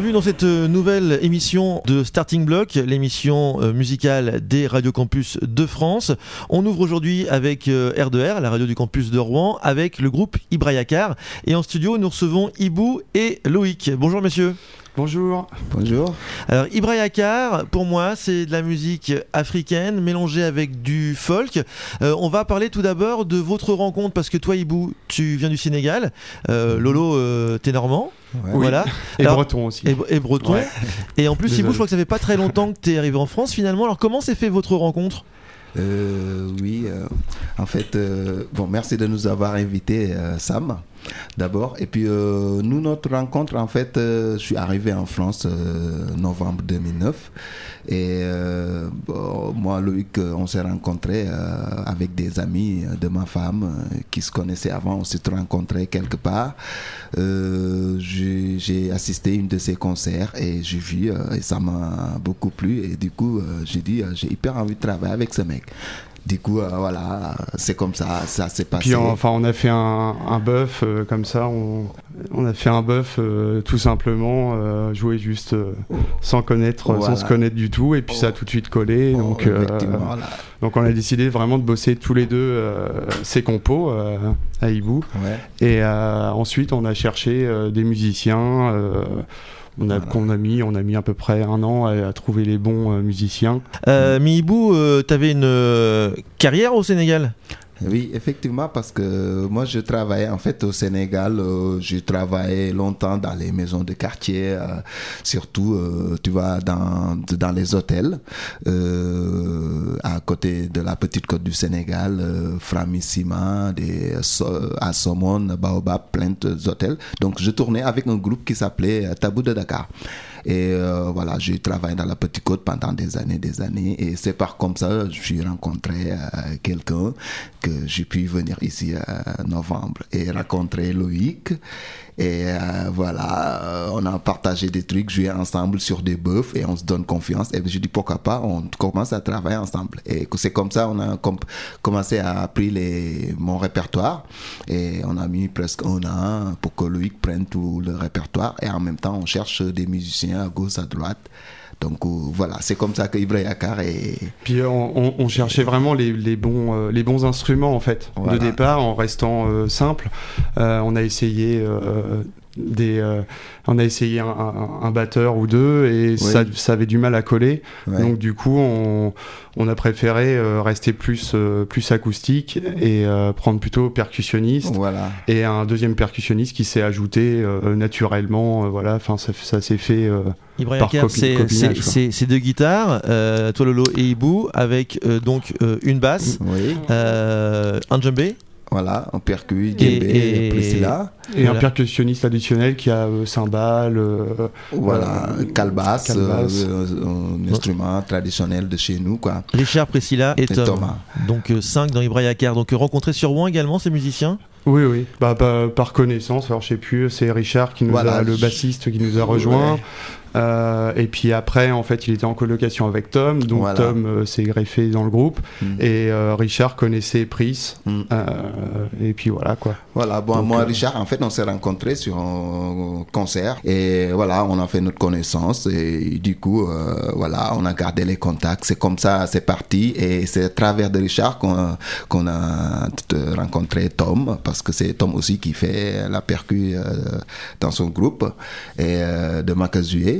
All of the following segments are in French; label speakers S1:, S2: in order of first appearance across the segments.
S1: Bienvenue dans cette euh, nouvelle émission de Starting Block, l'émission euh, musicale des Radio Campus de France. On ouvre aujourd'hui avec euh, R2R, la radio du campus de Rouen, avec le groupe Ibrayakar. Et en studio, nous recevons Ibou et Loïc. Bonjour messieurs.
S2: Bonjour.
S3: Bonjour.
S1: Alors Ibrayakar, pour moi, c'est de la musique africaine mélangée avec du folk. Euh, on va parler tout d'abord de votre rencontre parce que toi, Ibou, tu viens du Sénégal. Euh, Lolo, euh, t'es normand.
S2: Oui.
S1: Voilà.
S2: Et
S1: Alors-
S2: breton aussi.
S1: Et, et breton.
S2: Ouais.
S1: Et en plus,
S2: Désolé.
S1: Ibou, je crois que ça fait pas très longtemps que t'es arrivé en France finalement. Alors comment s'est fait votre rencontre?
S3: Euh, oui, euh, en fait, euh, bon, merci de nous avoir invités, euh, Sam, d'abord. Et puis, euh, nous, notre rencontre, en fait, euh, je suis arrivé en France euh, novembre 2009. Et euh, moi, Loïc, on s'est rencontrés avec des amis de ma femme qui se connaissaient avant. On s'est rencontrés quelque part. J'ai assisté à une de ses concerts et j'ai vu et ça m'a beaucoup plu. Et du coup, j'ai dit, j'ai hyper envie de travailler avec ce mec. Du coup, euh, voilà, c'est comme ça, ça s'est passé.
S2: Puis enfin, on a fait un, un buff euh, comme ça. On, on a fait un buff euh, tout simplement, euh, jouer juste sans connaître,
S3: Voilà.
S2: sans se connaître du tout, et puis ça a tout de suite collé.
S3: Oh,
S2: donc,
S3: voilà.
S2: donc on a décidé vraiment de bosser tous les deux ces compos à Hibou.
S3: Ouais.
S2: Et ensuite, on a cherché des musiciens. On a,
S3: Voilà.
S2: qu'on a mis, on a mis à peu près un an à, à trouver les bons euh, musiciens.
S1: euh, Mais Ibou, euh, t'avais une euh, carrière au Sénégal?
S3: Oui, effectivement, parce que moi, je travaillais en fait au Sénégal. euh, j'ai travaillé longtemps dans les maisons de quartier, euh, surtout, euh, tu vois, dans, dans les hôtels, euh, à côté de la petite côte du Sénégal, Framissima, à Somone, Baobab, plein d'hôtels. Donc, je tournais avec un groupe qui s'appelait Tabou de Dakar. Et euh, voilà, j'ai travaillé dans la petite côte pendant des années, des années. Et c'est par comme ça que j'ai rencontré euh, quelqu'un que j'ai pu venir ici en novembre et rencontrer Loïc. Et euh, voilà, euh, on a partagé des trucs, joué ensemble sur des bœufs et on se donne confiance. Et je dis pourquoi pas, on commence à travailler ensemble. Et c'est comme ça, on a com- commencé à apprendre mon répertoire. Et on a mis presque un an pour que Loïc prenne tout le répertoire. Et en même temps, on cherche des musiciens à gauche, à droite. Donc euh, voilà, c'est comme ça que Yakar est.
S2: Puis euh, on, on- on cherchait vraiment les, les bons, euh, les bons instruments en fait
S3: Voilà.
S2: de départ en restant euh, simple. Euh, on a essayé euh, des, euh, on a essayé un, un- un batteur ou deux et ça, ça avait du mal à coller.
S3: Ouais.
S2: Donc du coup on, on a préféré euh, rester plus, euh, plus acoustique et euh, prendre plutôt percussionniste.
S3: Voilà.
S2: Et un deuxième percussionniste qui s'est ajouté euh, naturellement, euh, voilà, enfin ça, ça s'est fait. euh,
S1: c'est deux guitares, euh, toi Lolo et Ibou, avec euh, donc euh, une basse,
S3: Oui,
S1: euh, un djembé.
S3: Voilà, on percute,
S1: Et-
S3: Djembé,
S1: et-
S3: Priscilla.
S2: Et
S1: Voilà.
S2: un percussionniste additionnel qui a euh, cymbales. euh,
S3: Voilà,
S2: Euh,
S3: calebasse,
S2: calebasse.
S3: euh, euh, un instrument traditionnel de chez nous, quoi.
S1: Richard, Priscilla et,
S3: Et
S1: Tom.
S3: Thomas.
S1: Donc 5 dans Ibrahim Donc euh, rencontrés sur Rouen également ces musiciens?
S2: Oui, oui. Bah, bah, par connaissance, alors je sais plus, c'est Richard qui nous
S3: Voilà,
S2: a, le bassiste qui nous a rejoint.
S3: Ouais.
S2: Euh, et puis après, en fait, il était en colocation avec Tom, donc
S3: Voilà.
S2: Tom euh, s'est greffé dans le groupe.
S3: Mm.
S2: Et euh, Richard connaissait Pris.
S3: Mm.
S2: Et puis voilà quoi.
S3: Voilà, bon,
S2: Donc,
S3: moi, Richard, en fait, on s'est rencontrés sur un concert et voilà, on a fait notre connaissance et du coup, voilà, on a gardé les contacts. C'est comme ça, c'est parti et c'est à travers de Richard qu'on a rencontré Tom parce que c'est Tom aussi qui fait la percu dans son groupe et de Makazué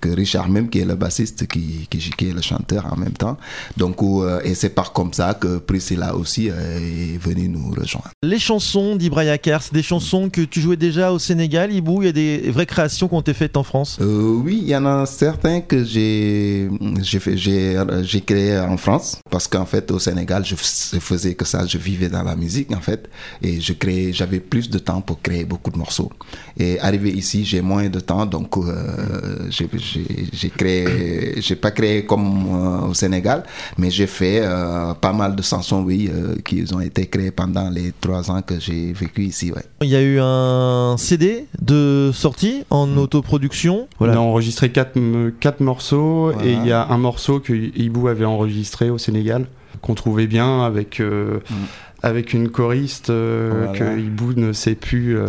S3: que Richard même qui est le bassiste qui, qui, qui est le chanteur en même temps. Donc, euh, et c'est par comme ça que Priscilla aussi euh, est venue nous rejoindre.
S1: Les chansons d'Ibrahim c'est des chansons que tu jouais déjà au Sénégal, Ibou? Il y a des vraies créations qui ont été faites en France?
S3: Euh, oui, il y en a certains que j'ai j'ai fait j'ai j'ai créé en France parce qu'en fait au Sénégal je faisais que ça, je vivais dans la musique en fait et je créais j'avais plus de temps pour créer beaucoup de morceaux. Et arrivé ici, j'ai moins de temps donc euh, j'ai j'ai créé j'ai pas créé comme euh, au Sénégal, mais j'ai fait euh, pas mal de chansons oui euh, qui ont été créées pendant les trois ans que j'ai vécu ici ouais.
S1: Il y a eu un CD de sortie en
S3: Mm.
S1: autoproduction.
S2: On a enregistré quatre, quatre morceaux
S3: Voilà.
S2: et il y a un morceau que Hibou avait enregistré au Sénégal qu'on trouvait bien avec mm avec une choriste euh, que Hibou ne sait plus euh,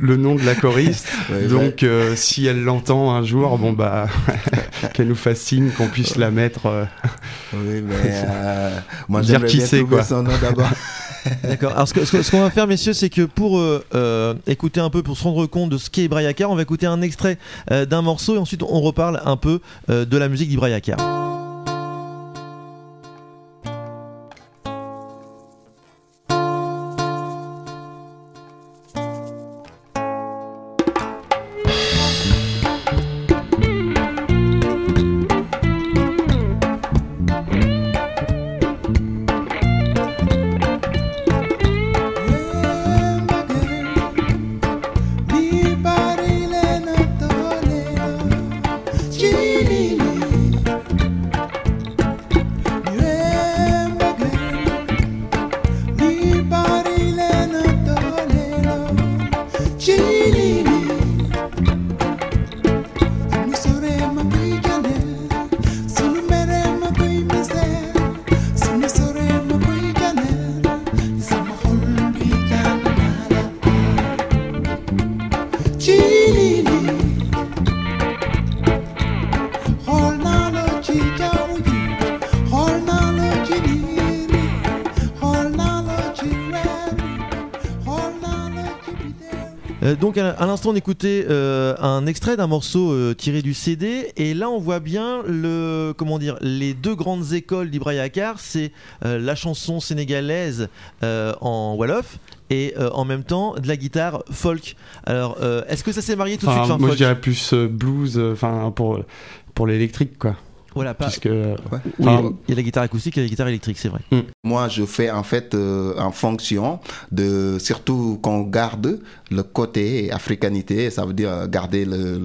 S2: le, nom de la choriste. Donc euh, si elle l'entend un jour, bon bah qu'elle nous fascine, qu'on puisse la mettre.
S3: oui, mais moi j'aimerais qui c'est quoi. son nom d'abord.
S1: D'accord. Alors ce qu'on va faire, messieurs, c'est que pour écouter un peu, pour se rendre compte de ce qu'est Ibrahim on va écouter un extrait d'un morceau et ensuite on reparle un peu de la musique d'Ibrahim donc à, l'instant on écoutait euh, un extrait d'un morceau euh, tiré du CD et là on voit bien le comment dire les deux grandes écoles d'Ibrahim Akar, c'est euh, la chanson sénégalaise en wolof et en même temps de la guitare folk. Alors est-ce que ça s'est marié tout de suite
S2: Moi je dirais plus blues, enfin pour pour l'électrique quoi.
S1: Voilà, pas. Puisque, il y a la guitare acoustique et la guitare électrique, c'est vrai. Mm.
S3: Moi, je fais en fait euh, en fonction de, surtout qu'on garde le côté africanité, ça veut dire garder le,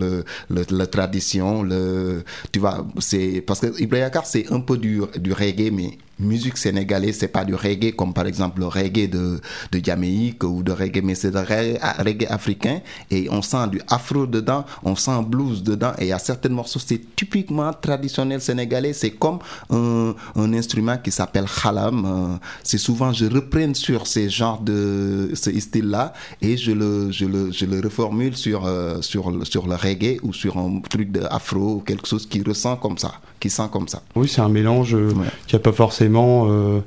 S3: le, la tradition, le, tu vois, c'est parce que Ibrahim c'est un peu du, du reggae, mais musique sénégalaise, c'est pas du reggae comme par exemple le reggae de, de Jamaïque ou de reggae, mais c'est du reggae, africain. Et on sent du afro dedans, on sent blues dedans. Et il y a certains morceaux, c'est typiquement traditionnel sénégalais, c'est comme un, instrument qui s'appelle khalam. Euh, c'est souvent, je reprends sur ces genres de, ce style-là et je le, je le, je le reformule sur, euh, sur, sur le reggae ou sur un truc de afro ou quelque chose qui ressent comme ça, qui sent comme ça.
S2: Oui, c'est un mélange euh, qui a pas forcément euh,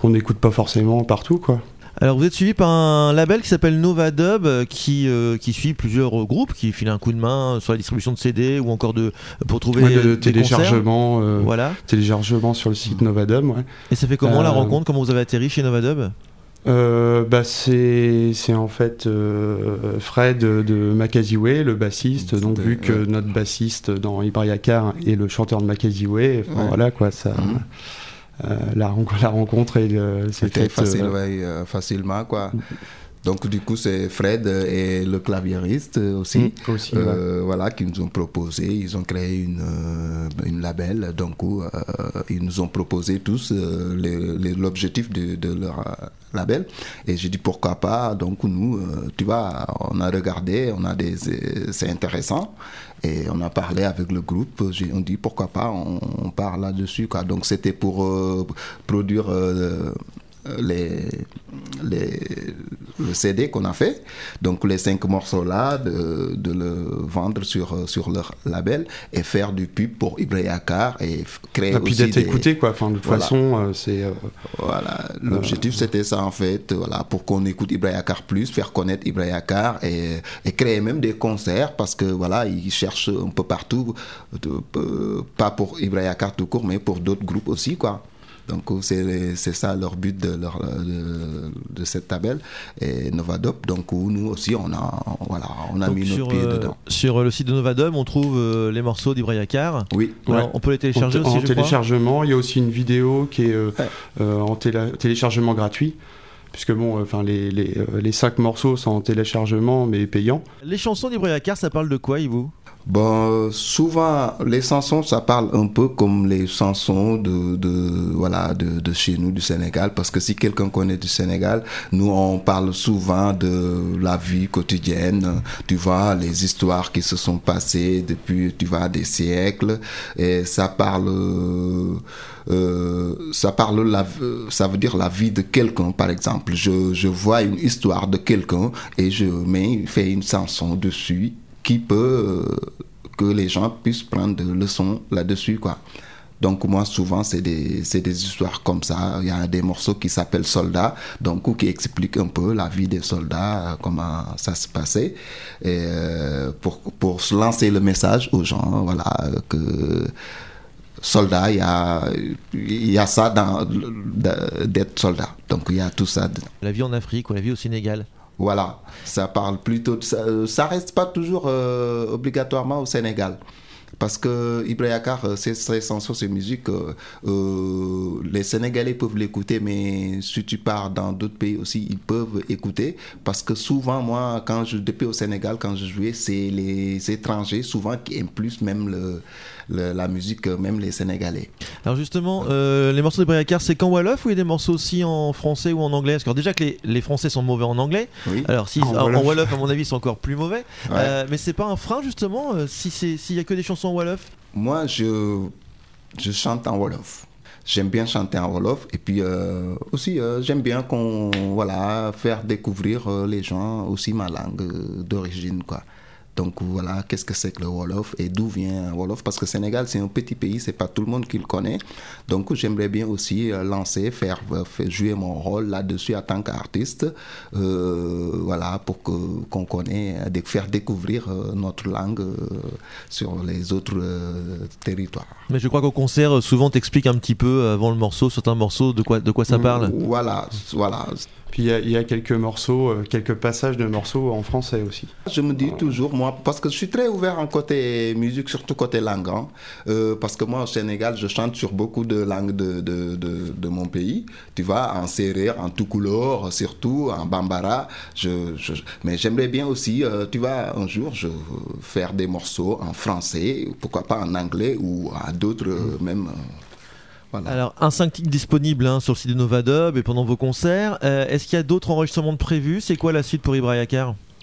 S2: qu'on n'écoute pas forcément partout, quoi.
S1: Alors vous êtes suivi par un label qui s'appelle Nova Dub euh, qui, euh, qui suit plusieurs groupes, qui file un coup de main sur la distribution de CD ou encore de pour trouver
S2: ouais, de, téléchargement, voilà. téléchargement sur le site Nova Dub. Ouais.
S1: Et ça fait comment la rencontre? Comment vous avez atterri chez Nova Dub?
S2: Bah c'est en fait Fred de Makaziwe, le bassiste. Donc vu que notre bassiste dans Ibrahim est le chanteur de Makaziwe, voilà quoi ça. Mhm. Euh, la, la, rencontre et
S3: c'était facile, euh, euh, facilement quoi. Donc du coup c'est Fred et le claviériste aussi, mmh, voilà, qui nous ont proposé, ils ont créé une, une label, donc ils nous ont proposé tous l'objectif de, de, leur label, et j'ai dit pourquoi pas, donc nous, tu vois, on a regardé, on a des, c'est intéressant, et on a parlé avec le groupe, on dit pourquoi pas, on, on part là-dessus. Quoi. Donc c'était pour euh, produire euh, les, les, le CD qu'on a fait, donc les cinq morceaux là, de, de, le vendre sur, sur leur label et faire du pub pour Ibrahim et créer et puis
S2: d'être écouté quoi. Enfin de toute façon euh, c'est.
S3: voilà, l'objectif c'était ça en fait, voilà, pour qu'on écoute Ibrahim plus, faire connaître Ibrahim et, et, créer même des concerts parce que voilà ils cherchent un peu partout, de, pas pour Ibrahim tout court mais pour d'autres groupes aussi quoi. Donc c'est ça leur but de, leur, de, cette tabelle et Novadop. Donc nous aussi on a voilà on a mis nos pieds euh, dedans.
S1: Sur le site de Novadop, on trouve euh, les morceaux d'Ibrahim
S3: Oui.
S1: On peut les télécharger
S2: en,
S1: aussi.
S2: En téléchargement, il y a aussi une vidéo qui est euh, en téléchargement gratuit puisque bon, enfin les, les, les, cinq morceaux sont en téléchargement mais payants.
S1: Les chansons d'Ibrahim ça parle de quoi, Yves
S3: Bon, souvent, les chansons, ça parle un peu comme les chansons de, de voilà, de, de, chez nous, du Sénégal. Parce que si quelqu'un connaît du Sénégal, nous, on parle souvent de la vie quotidienne. Tu vois, les histoires qui se sont passées depuis, tu vois, des siècles. Et ça parle, euh, ça parle, la, ça veut dire la vie de quelqu'un, par exemple. Je, je vois une histoire de quelqu'un et je mets, fais une chanson dessus qui peut euh, que les gens puissent prendre des leçons là-dessus quoi. Donc moi souvent c'est des des histoires comme ça. Il y a des morceaux qui s'appellent Soldats, donc qui expliquent un peu la vie des soldats, comment ça se passait, euh, pour pour lancer le message aux gens, voilà que soldat, il y a, il y a ça d'être soldat. Donc il y a tout ça.
S1: La vie en Afrique ou la vie au Sénégal.
S3: Voilà, ça parle plutôt de ça. Ça reste pas toujours euh, obligatoirement au Sénégal. Parce que Ibrahim c'est ses chansons, ses musiques, euh, euh, les Sénégalais peuvent l'écouter, mais si tu pars dans d'autres pays aussi, ils peuvent écouter. Parce que souvent, moi, quand je, depuis au Sénégal, quand je jouais, c'est les étrangers, souvent, qui aiment plus même le, la musique, même les Sénégalais.
S1: Alors justement, euh, les morceaux Briacard, c'est qu'en Wolof ou il y a des morceaux aussi en français ou en anglais? Parce que déjà que les, les, Français sont mauvais en anglais, alors si, en, Wolof. à mon avis, ils sont encore plus mauvais. Euh, mais c'est pas un frein justement euh, si s'il y a que des chansons Wolof?
S3: Moi, je, je chante en Wolof. J'aime bien chanter en wolof. Et puis euh, aussi euh, j'aime bien voilà faire découvrir euh, les gens aussi ma langue d'origine quoi donc voilà, qu'est-ce que c'est que le Wolof et d'où vient Wolof Parce que Sénégal, c'est un petit pays, c'est pas tout le monde qui le connaît. Donc j'aimerais bien aussi euh, lancer, faire, faire, jouer mon rôle là-dessus en tant qu'artiste, euh, voilà, pour que qu'on connaisse, faire découvrir euh, notre langue euh, sur les autres euh, territoires.
S1: Mais je crois qu'au concert, souvent t'expliques un petit peu avant le morceau, certains morceaux, de quoi de quoi ça mm, parle.
S3: Voilà, voilà.
S2: Puis il y, a quelques morceaux, euh, quelques passages de morceaux en français aussi.
S3: Je me dis toujours, moi, parce que je suis très ouvert en côté musique, surtout côté langue. Hein. Euh, parce que moi, au Sénégal, je chante sur beaucoup de langues de, de, de, mon pays. Tu vois, en serrère, en tout couleur, surtout, en bambara. Je, mais j'aimerais bien aussi, euh, tu vois, un jour, je faire des morceaux en français, pourquoi pas en anglais ou à d'autres, euh,
S1: Alors, un 5 titres disponible hein, sur le site de Novadub et pendant vos concerts. Euh, est-ce qu'il y a d'autres enregistrements de prévus? C'est quoi la suite pour Ibrahim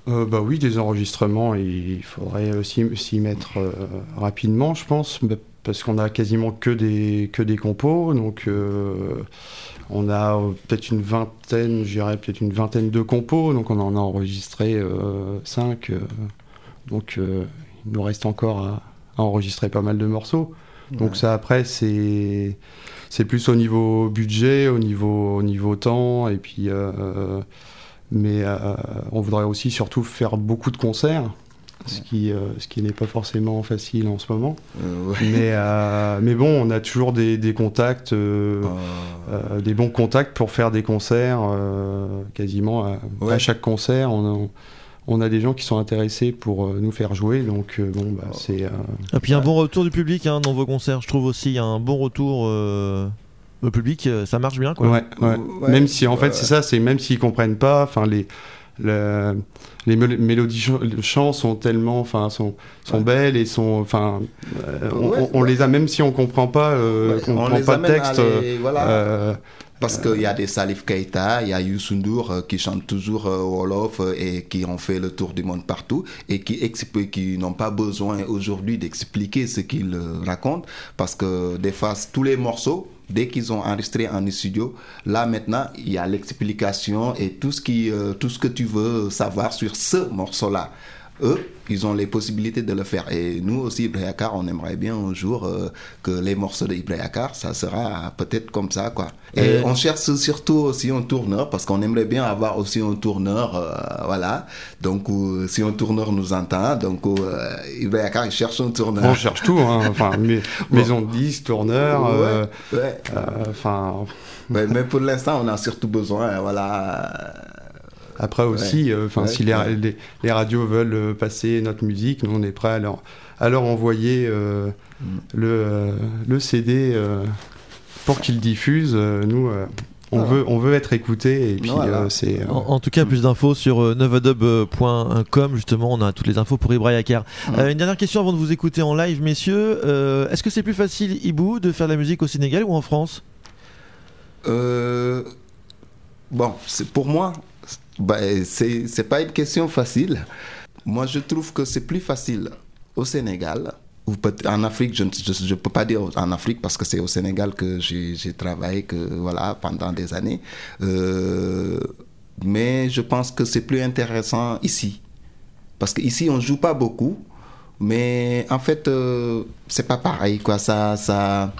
S2: euh, bah oui, des enregistrements, il faudrait s'y mettre euh, rapidement, je pense, parce qu'on a quasiment que des, que des compos, donc euh, on a peut-être une vingtaine, peut-être une vingtaine de compos, donc on en a enregistré 5, donc il nous reste encore à, à, enregistrer pas mal de morceaux. Donc ça après c'est c'est plus au niveau budget, au niveau au niveau temps et puis euh, mais euh, on voudrait aussi surtout faire beaucoup de concerts. Ce qui, euh, ce qui n'est pas forcément facile en ce moment. Ouais. Mais, mais bon, on a toujours des, des contacts, ah. des bons contacts pour faire des concerts quasiment à, chaque concert. On, on a des gens qui sont intéressés pour euh, nous faire jouer. Donc euh, bon, bah, c'est. Euh,
S1: Et puis un bon retour du public hein, dans vos concerts. Je trouve aussi un bon retour au public. Ça marche bien, quoi.
S2: Ouais, ouais. ouais même si en fait c'est ça, c'est même s'ils comprennent pas. Enfin les. Le, les mélodies de chant sont tellement enfin sont, sont belles et sont enfin on, on, on, les a même si on comprend pas euh, on, comprend pas de texte
S3: les, voilà. euh, parce qu'il y a des Salif Keita, il y a Youssou N'Dour euh, qui chantent toujours euh, Wolof euh, et qui ont fait le tour du monde partout et qui, qui n'ont pas besoin aujourd'hui d'expliquer ce qu'ils racontent parce que des fois, tous les morceaux, dès qu'ils ont enregistré en studio, là maintenant, il y a l'explication et tout ce, qui, tout ce que tu veux savoir sur ce morceau-là eux, ils ont les possibilités de le faire. Et nous aussi, Ibrahim on aimerait bien un jour euh, que les morceaux d'Ibrahim ça sera peut-être comme ça, quoi. Et, et, on cherche surtout aussi un tourneur, parce qu'on aimerait bien avoir aussi un tourneur, euh, voilà. Donc, euh, si un tourneur nous entend, donc euh, Ibrahim il cherche un tourneur.
S2: On cherche tout, hein. enfin, maison de 10, tourneur,
S3: ouais, ouais.
S2: enfin...
S3: mais pour l'instant, on a surtout besoin, voilà
S2: après aussi, enfin, ouais, euh, si les, les, les, radios veulent euh, passer notre musique, nous on est prêt à leur, à leur envoyer euh, mm. le, le CD pour qu'ils diffusent. nous, on, veut, on veut être écouté et puis c'est.
S1: En, tout cas, plus d'infos sur novadub.com. Justement, on a toutes les infos pour Ibrahim Akar. une dernière question avant de vous écouter en live, messieurs. Est-ce que c'est plus facile, Ibou, de faire de la musique au Sénégal ou en France?
S3: Bon, c'est pour moi, bah, c'est pas une question facile. Moi, je trouve que c'est plus facile au Sénégal. Ou en Afrique, je ne peux pas dire en Afrique parce que c'est au Sénégal que j'ai travaillé que, voilà, pendant des années. Euh, mais je pense que c'est plus intéressant ici. Parce qu'ici, on ne joue pas beaucoup. Mais en fait, euh, c'est pas pareil. Quoi. Ça,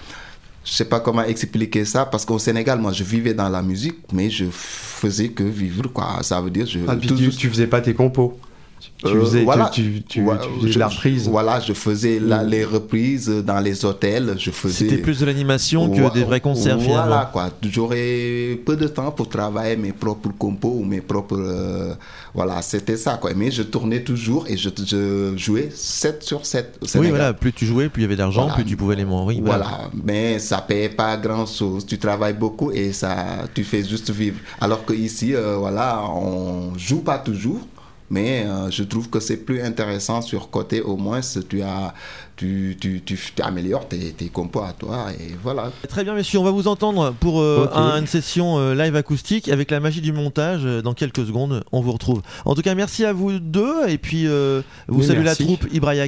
S3: je sais pas comment expliquer ça parce qu'au Sénégal, moi, je vivais dans la musique, mais je faisais que vivre, quoi. Ça veut dire, je.
S2: Ah, tu, tu faisais pas tes compos. Tu euh, faisais,
S3: voilà,
S2: tu, tu, faisais la reprise.
S3: Voilà, je faisais mm. les reprises dans les hôtels. Je faisais.
S1: C'était plus de l'animation que des vrais concerts
S3: Voilà quoi. J'aurais peu de temps pour travailler mes propres compos ou mes propres. Euh, voilà, c'était ça quoi. Mais je tournais toujours et je, je jouais 7 sur 7
S1: Oui, voilà. Plus tu jouais, plus il y avait d'argent, plus tu pouvais les montrer.
S3: Voilà. Mais ça paye pas grand chose. Tu travailles beaucoup et ça, tu fais juste vivre. Alors que ici, euh, voilà, on joue pas toujours mais euh, je trouve que c'est plus intéressant sur côté au moins tu as tu, tu, tu, améliores tes, tes, compos à toi et voilà.
S1: Très bien messieurs, on va vous entendre pour euh, une session euh, live acoustique avec la magie du montage dans quelques secondes, on vous retrouve. En tout cas, merci à vous deux et puis vous saluez la troupe Ibrahim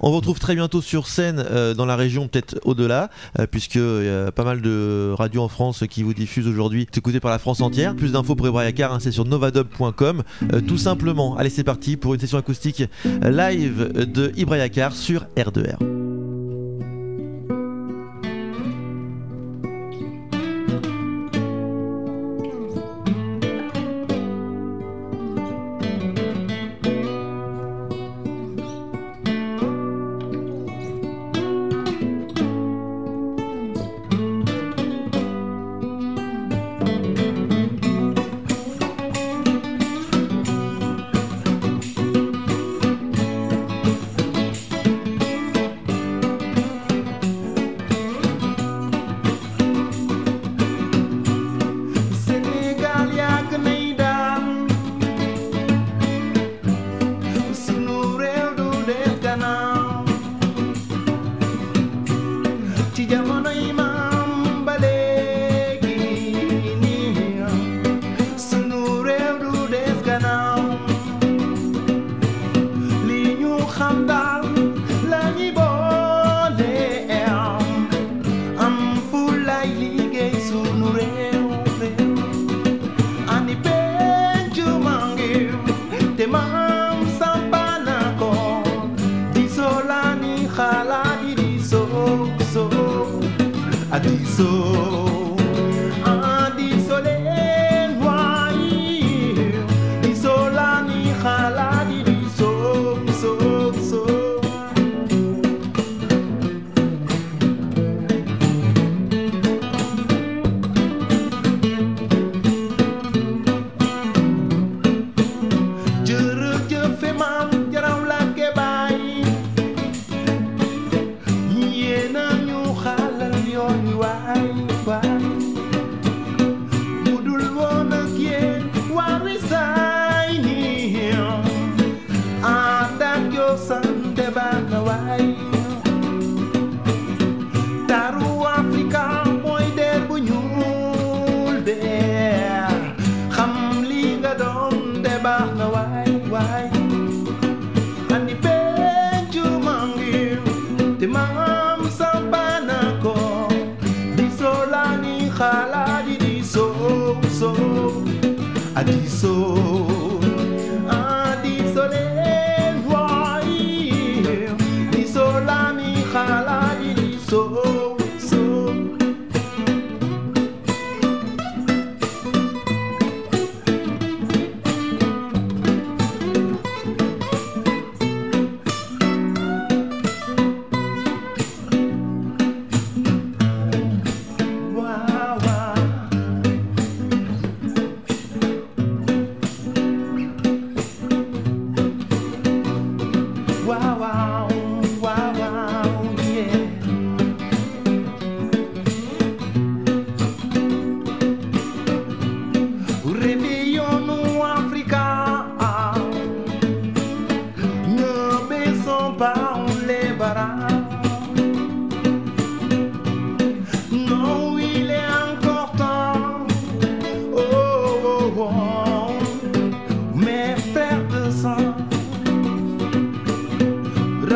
S1: On vous retrouve très bientôt sur scène dans la région, peut-être au-delà, puisqu'il y a pas mal de radios en France qui vous diffusent aujourd'hui, c'est écouté par la France entière. Plus d'infos pour Ibrahim hein, c'est sur novadub.com tout simplement. Allez, c'est parti pour une session acoustique live de Ibrahim sur scolaire.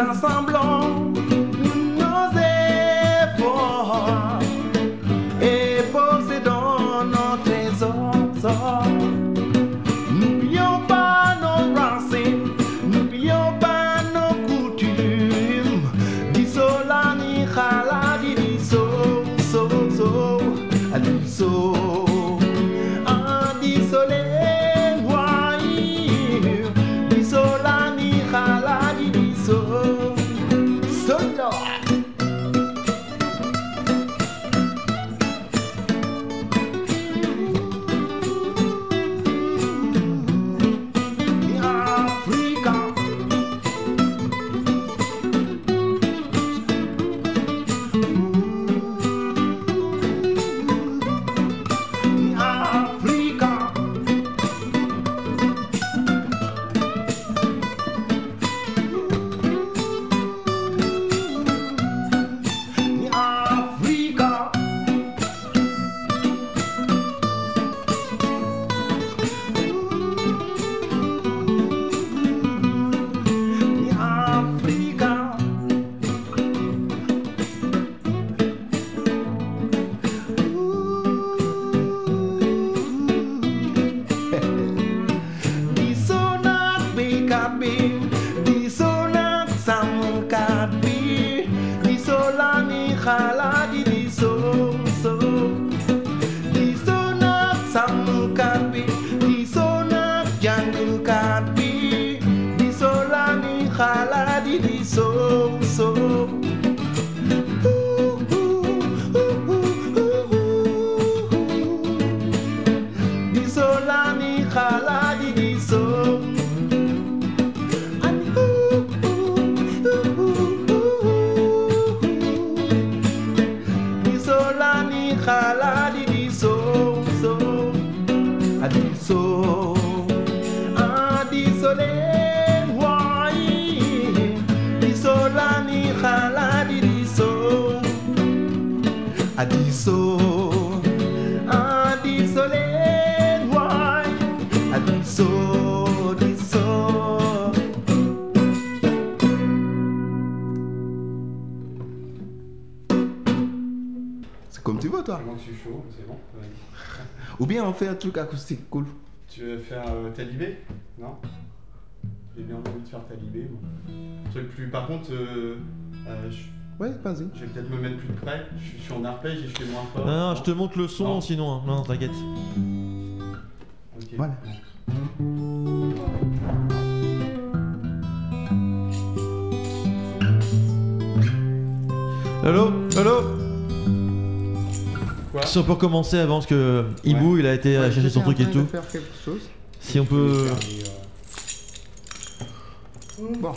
S1: faire semblant R2R.
S2: Ou bien on fait un truc acoustique cool.
S3: Tu veux faire euh, Talibé? Non? J'ai bien envie de faire Talibé. Truc plus. Par contre, euh, euh,
S2: Ouais, vas-y.
S3: Je vais peut-être me mettre plus près. Je suis en arpège et je fais moins fort.
S1: Non, non, je te montre le son sinon. Hein. Non, t'inquiète.
S2: Voilà.
S1: Allô Allô si on peut recommencer avant, parce que Ibu, il a été chercher son truc et tout. Si on peut.
S2: Bon.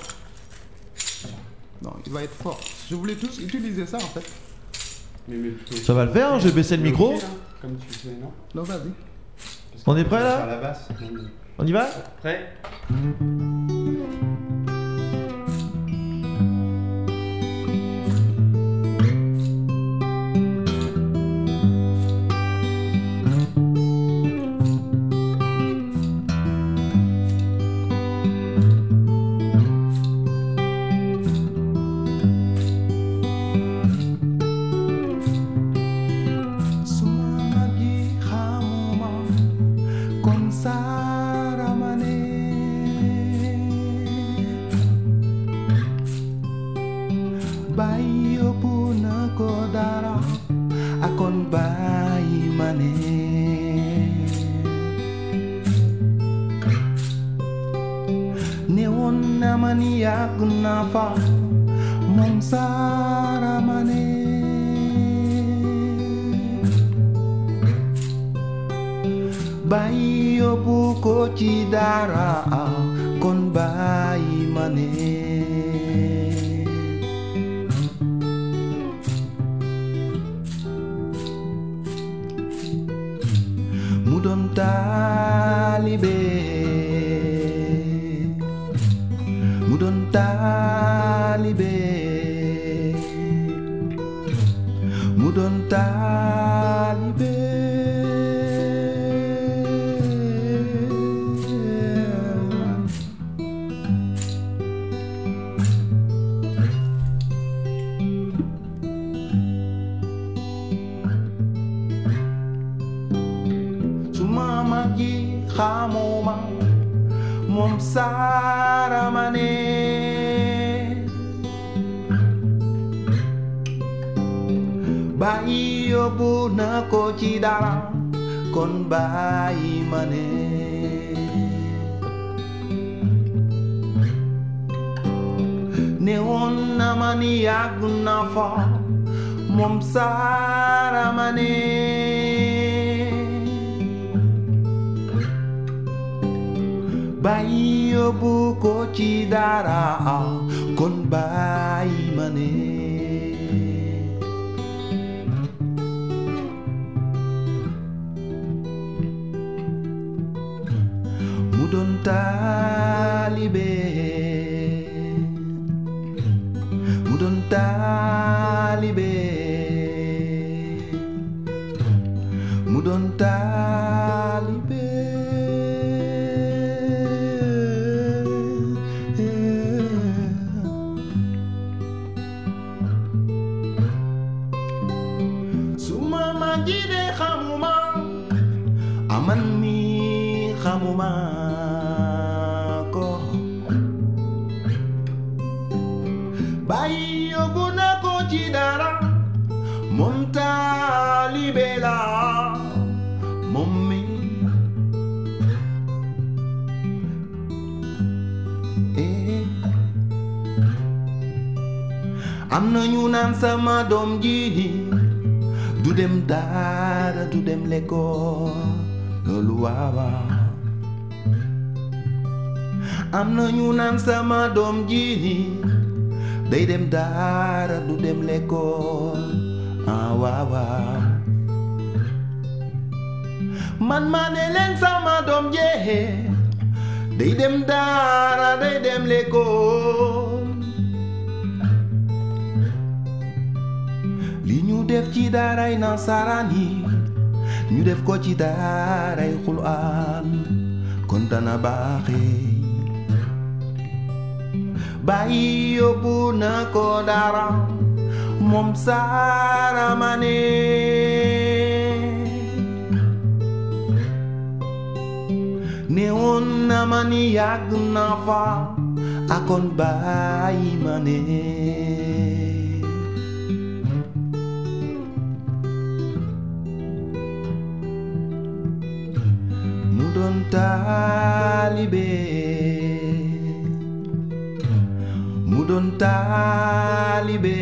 S2: Non, il va être fort. Je voulais tous utiliser ça en fait.
S1: ça va le faire, hein, j'ai baissé le micro.
S3: Comme tu fais, non
S2: Non, vas-y.
S1: On est prêt là On y va
S3: Prêt Caribe. buona cocida con bai mane ne. Onna mani agna fa mom sara mane bai bu cocida con bai mane bayoguna kotidara mum talibela mummi eh. am nañu naan sama doom ji du dem daara du dem lekkool loolu waawaa am nañu naan sama doom ji day dem daara du dem lekkool ah waawaa man ma ne sama doom jeexe day dem daara day dem lekkool li ñu def ci daaray nasaraan yi ñu def ko ci daaray xuraan kon bàyyi yóbbu na ko dara moom saara ma ne newoon na ma ni yàgg na fa akon bàyyi ma ne mu doon mudon taalibe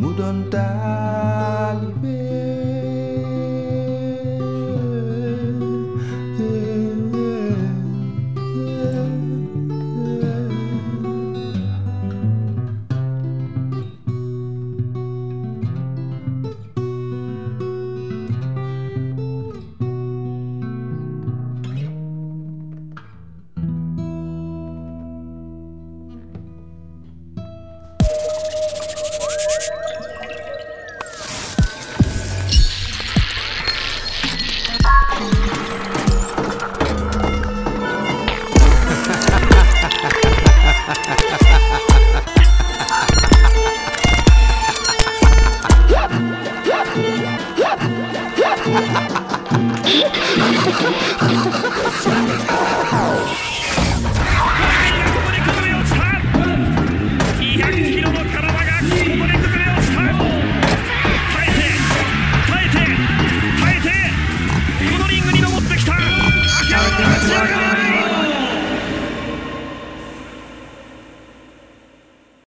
S3: mudon taalibe